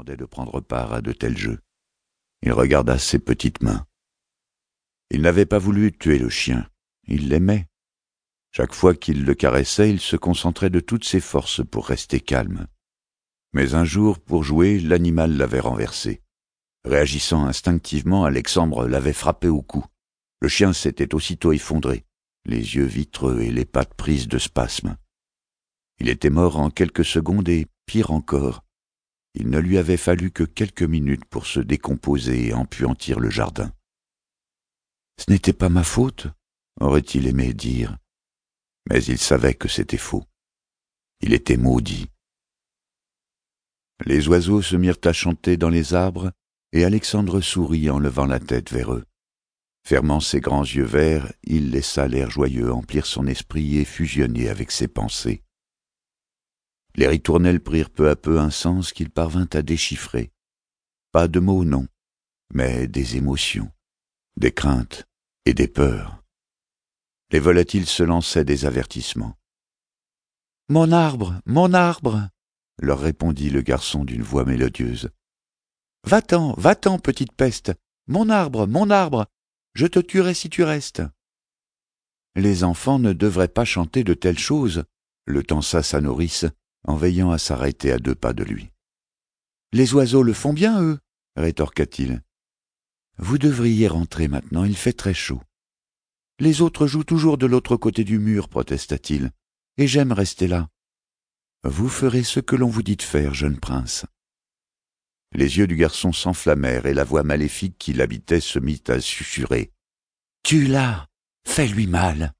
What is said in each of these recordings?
recommandait de prendre part à de tels jeux. Il regarda ses petites mains. Il n'avait pas voulu tuer le chien, il l'aimait. Chaque fois qu'il le caressait, il se concentrait de toutes ses forces pour rester calme. Mais un jour, pour jouer, l'animal l'avait renversé. Réagissant instinctivement, Alexandre l'avait frappé au cou. Le chien s'était aussitôt effondré, les yeux vitreux et les pattes prises de spasmes. Il était mort en quelques secondes et, pire encore, il ne lui avait fallu que quelques minutes pour se décomposer et empuantir le jardin. Ce n'était pas ma faute, aurait-il aimé dire, mais il savait que c'était faux. Il était maudit. Les oiseaux se mirent à chanter dans les arbres, et Alexandre sourit en levant la tête vers eux. Fermant ses grands yeux verts, il laissa l'air joyeux emplir son esprit et fusionner avec ses pensées. Les ritournelles prirent peu à peu un sens qu'il parvint à déchiffrer. Pas de mots, non, mais des émotions, des craintes et des peurs. Les volatiles se lançaient des avertissements. Mon arbre, mon arbre, leur répondit le garçon d'une voix mélodieuse. Va-t'en, va-t'en, petite peste. Mon arbre, mon arbre. Je te tuerai si tu restes. Les enfants ne devraient pas chanter de telles choses, le tensa sa nourrice, en veillant à s'arrêter à deux pas de lui. Les oiseaux le font bien, eux, rétorqua-t-il. Vous devriez rentrer maintenant, il fait très chaud. Les autres jouent toujours de l'autre côté du mur, protesta-t-il, et j'aime rester là. Vous ferez ce que l'on vous dit de faire, jeune prince. Les yeux du garçon s'enflammèrent et la voix maléfique qui l'habitait se mit à susurrer. Tue-la, fais-lui mal.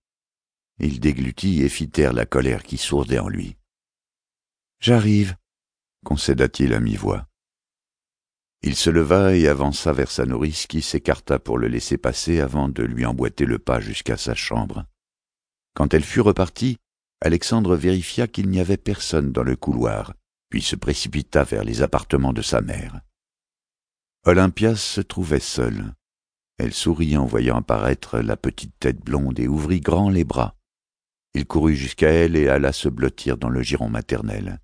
Il déglutit et fit taire la colère qui sourdait en lui. J'arrive, concéda-t-il à mi-voix. Il se leva et avança vers sa nourrice qui s'écarta pour le laisser passer avant de lui emboîter le pas jusqu'à sa chambre. Quand elle fut repartie, Alexandre vérifia qu'il n'y avait personne dans le couloir, puis se précipita vers les appartements de sa mère. Olympias se trouvait seule. Elle sourit en voyant apparaître la petite tête blonde et ouvrit grand les bras. Il courut jusqu'à elle et alla se blottir dans le giron maternel.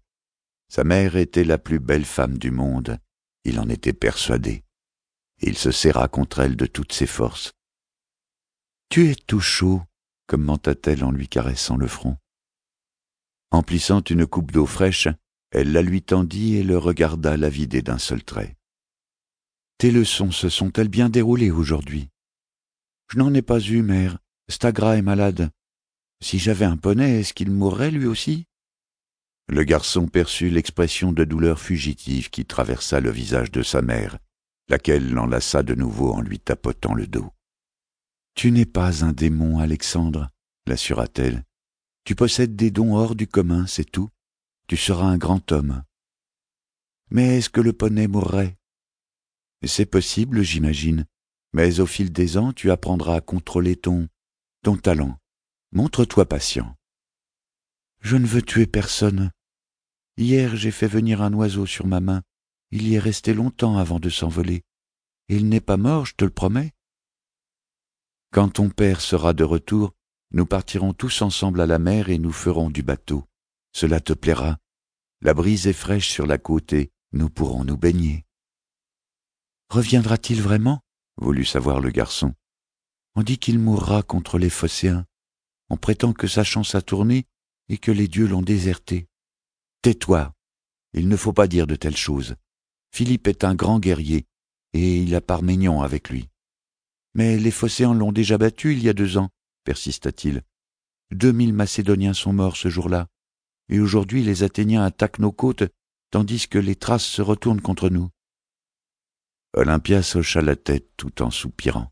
Sa mère était la plus belle femme du monde, il en était persuadé. Il se serra contre elle de toutes ses forces. Tu es tout chaud, commenta-t-elle en lui caressant le front. Emplissant une coupe d'eau fraîche, elle la lui tendit et le regarda la vider d'un seul trait. Tes leçons se sont-elles bien déroulées aujourd'hui Je n'en ai pas eu, mère. Stagra est malade. Si j'avais un poney, est-ce qu'il mourrait lui aussi? Le garçon perçut l'expression de douleur fugitive qui traversa le visage de sa mère, laquelle l'enlaça de nouveau en lui tapotant le dos. Tu n'es pas un démon, Alexandre, l'assura-t-elle. Tu possèdes des dons hors du commun, c'est tout. Tu seras un grand homme. Mais est-ce que le poney mourrait C'est possible, j'imagine, mais au fil des ans, tu apprendras à contrôler ton ton talent. Montre-toi patient. Je ne veux tuer personne, Hier j'ai fait venir un oiseau sur ma main. Il y est resté longtemps avant de s'envoler. Il n'est pas mort, je te le promets. Quand ton père sera de retour, nous partirons tous ensemble à la mer et nous ferons du bateau. Cela te plaira. La brise est fraîche sur la côte et nous pourrons nous baigner. Reviendra-t-il vraiment? Voulut savoir le garçon. On dit qu'il mourra contre les phocéens. On prétend que sa chance a tourné et que les dieux l'ont déserté. Tais-toi. Il ne faut pas dire de telles choses. Philippe est un grand guerrier, et il a Parménion avec lui. Mais les Phocéens l'ont déjà battu il y a deux ans, persista-t-il. Deux mille Macédoniens sont morts ce jour-là, et aujourd'hui les Athéniens attaquent nos côtes, tandis que les Thraces se retournent contre nous. Olympias hocha la tête tout en soupirant.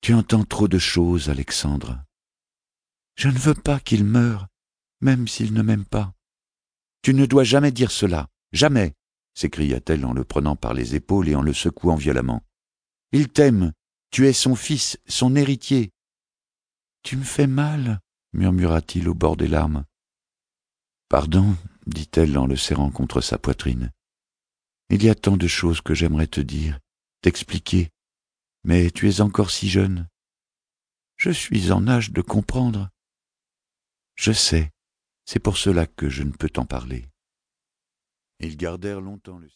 Tu entends trop de choses, Alexandre. Je ne veux pas qu'il meure, même s'il ne m'aime pas. Tu ne dois jamais dire cela, jamais, s'écria-t-elle en le prenant par les épaules et en le secouant violemment. Il t'aime, tu es son fils, son héritier. Tu me fais mal, murmura-t-il au bord des larmes. Pardon, dit-elle en le serrant contre sa poitrine. Il y a tant de choses que j'aimerais te dire, t'expliquer, mais tu es encore si jeune. Je suis en âge de comprendre. Je sais, c'est pour cela que je ne peux t'en parler. Ils gardèrent longtemps